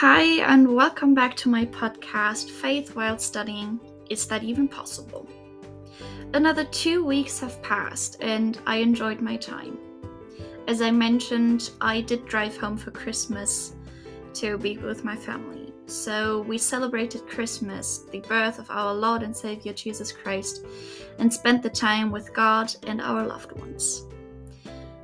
Hi, and welcome back to my podcast, Faith While Studying Is That Even Possible? Another two weeks have passed, and I enjoyed my time. As I mentioned, I did drive home for Christmas to be with my family. So we celebrated Christmas, the birth of our Lord and Savior Jesus Christ, and spent the time with God and our loved ones.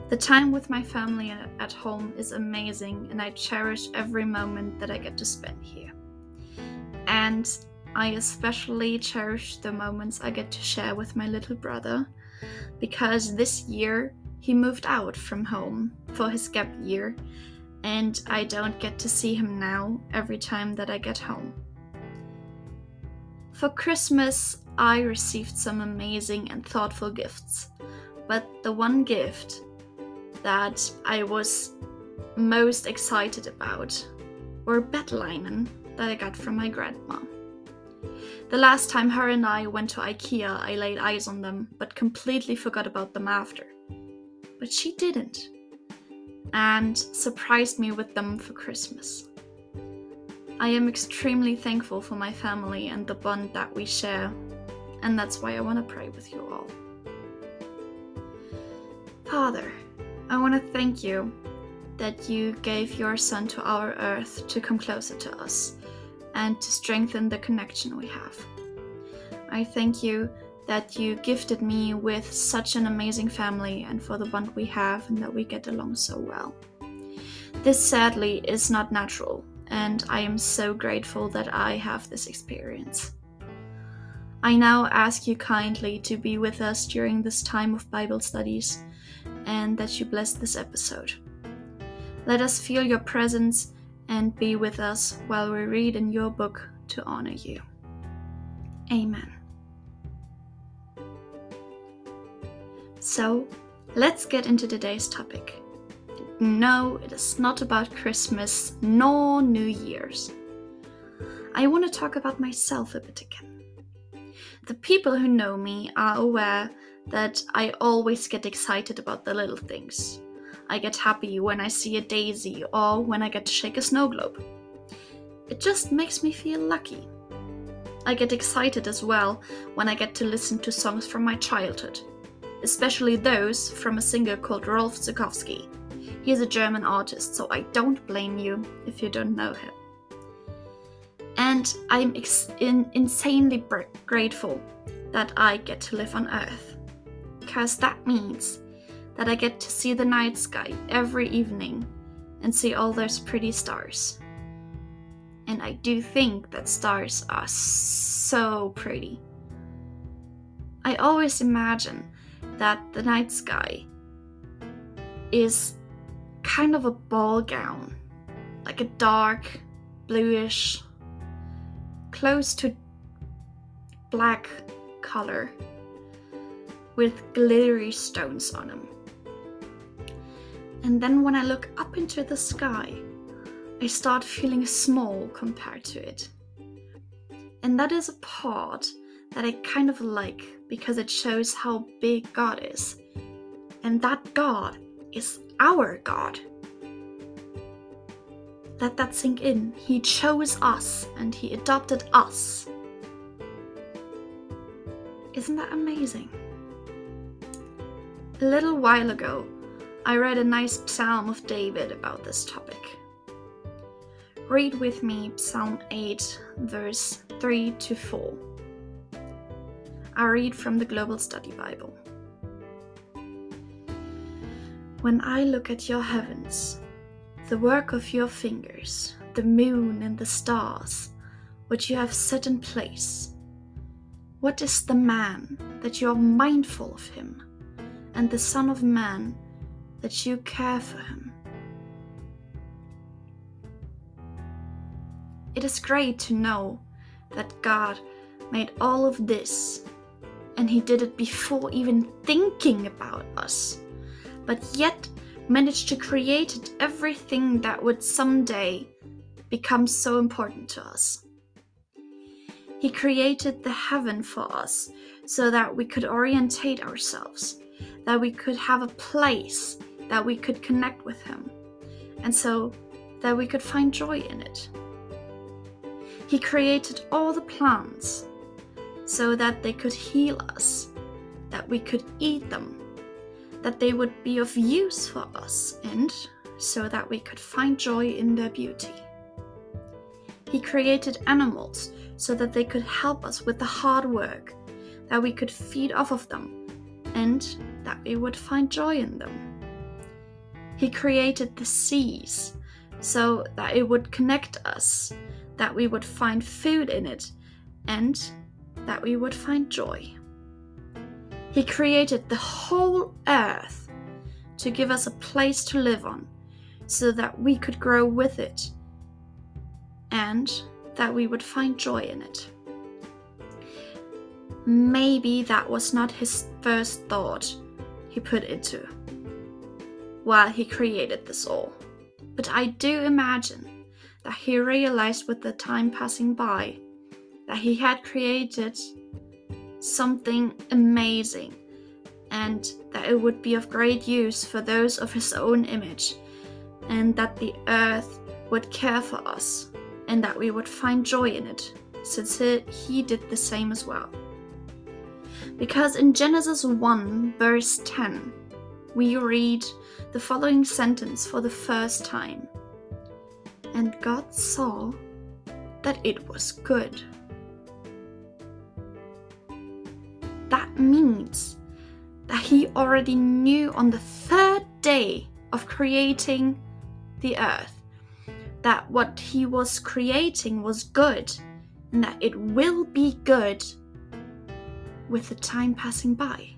The time with my family at home is amazing, and I cherish every moment that I get to spend here. And I especially cherish the moments I get to share with my little brother because this year he moved out from home for his gap year, and I don't get to see him now every time that I get home. For Christmas, I received some amazing and thoughtful gifts, but the one gift that I was most excited about were bedlinen that I got from my grandma. The last time her and I went to IKEA, I laid eyes on them, but completely forgot about them after. But she didn't, and surprised me with them for Christmas. I am extremely thankful for my family and the bond that we share, and that's why I want to pray with you all. Father, I want to thank you that you gave your Son to our earth to come closer to us and to strengthen the connection we have. I thank you that you gifted me with such an amazing family and for the bond we have and that we get along so well. This sadly is not natural, and I am so grateful that I have this experience. I now ask you kindly to be with us during this time of Bible studies and that you bless this episode. Let us feel your presence and be with us while we read in your book to honor you. Amen. So, let's get into today's topic. No, it is not about Christmas nor New Year's. I want to talk about myself a bit again. The people who know me are aware that I always get excited about the little things. I get happy when I see a daisy or when I get to shake a snow globe. It just makes me feel lucky. I get excited as well when I get to listen to songs from my childhood, especially those from a singer called Rolf Zuckowski. He is a German artist, so I don't blame you if you don't know him. And I'm ex- in- insanely br- grateful that I get to live on Earth because that means that I get to see the night sky every evening and see all those pretty stars. And I do think that stars are so pretty. I always imagine that the night sky is kind of a ball gown, like a dark, bluish, close to black color with glittery stones on them. And then when I look up into the sky, I start feeling small compared to it. And that is a part that I kind of like because it shows how big God is. And that God is our God. Let that sink in. He chose us and He adopted us. Isn't that amazing? A little while ago, I read a nice psalm of David about this topic. Read with me Psalm 8, verse 3 to 4. I read from the Global Study Bible. When I look at your heavens, the work of your fingers, the moon and the stars, which you have set in place, what is the man that you are mindful of him? And the Son of Man, that you care for him. It is great to know that God made all of this, and He did it before even thinking about us, but yet managed to create everything that would someday become so important to us. He created the heaven for us so that we could orientate ourselves that we could have a place that we could connect with Him, and so that we could find joy in it. He created all the plants so that they could heal us, that we could eat them, that they would be of use for us, and so that we could find joy in their beauty. He created animals so that they could help us with the hard work, that we could feed off of them, and that we would find joy in them. He created the seas so that it would connect us, that we would find food in it, and that we would find joy. He created the whole earth to give us a place to live on so that we could grow with it and that we would find joy in it. Maybe that was not his first thought he put into while he created this all. But I do imagine that he realized with the time passing by that he had created something amazing and that it would be of great use for those of his own image, and that the earth would care for us and that we would find joy in it, since he did the same as well. Because in Genesis 1, verse 10, we read the following sentence for the first time And God saw that it was good. That means that He already knew on the third day of creating the earth that what He was creating was good and that it will be good with the time passing by.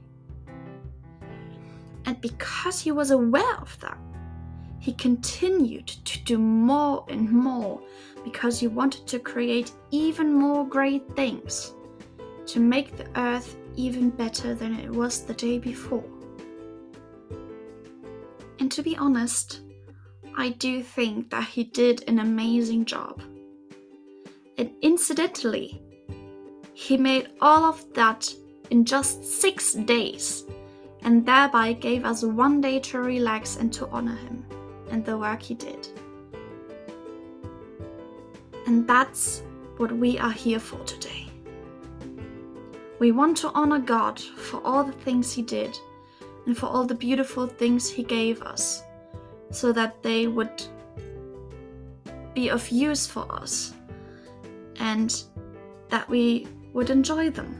And because he was aware of that, he continued to do more and more because he wanted to create even more great things to make the earth even better than it was the day before. And to be honest, I do think that he did an amazing job. And incidentally, he made all of that in just six days and thereby gave us one day to relax and to honor him and the work he did. And that's what we are here for today. We want to honor God for all the things He did and for all the beautiful things He gave us, so that they would be of use for us and that we would enjoy them.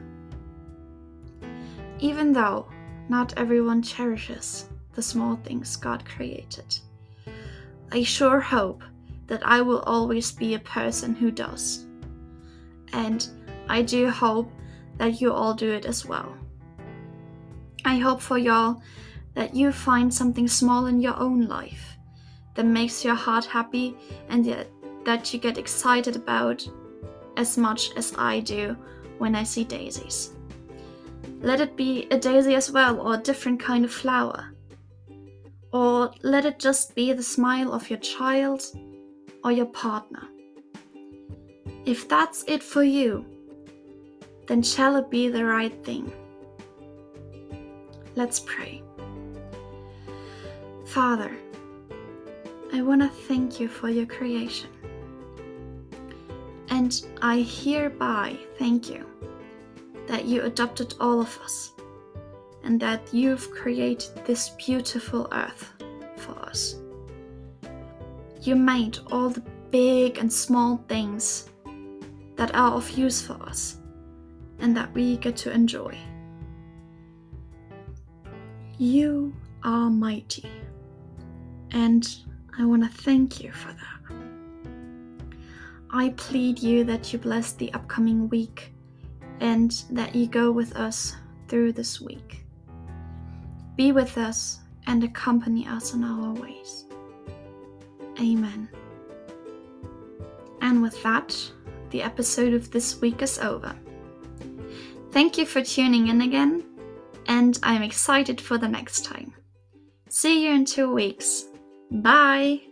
Even though not everyone cherishes the small things God created. I sure hope that I will always be a person who does. And I do hope that you all do it as well. I hope for y'all that you find something small in your own life that makes your heart happy and that you get excited about as much as I do when I see daisies. Let it be a daisy as well, or a different kind of flower. Or let it just be the smile of your child or your partner. If that's it for you, then shall it be the right thing. Let's pray. Father, I want to thank you for your creation. And I hereby thank you that you adopted all of us and that you've created this beautiful earth for us. You made all the big and small things that are of use for us and that we get to enjoy. You are mighty, and I want to thank you for that. I plead you that you bless the upcoming week and that you go with us through this week. Be with us and accompany us on our ways. Amen. And with that, the episode of this week is over. Thank you for tuning in again, and I'm excited for the next time. See you in two weeks. Bye!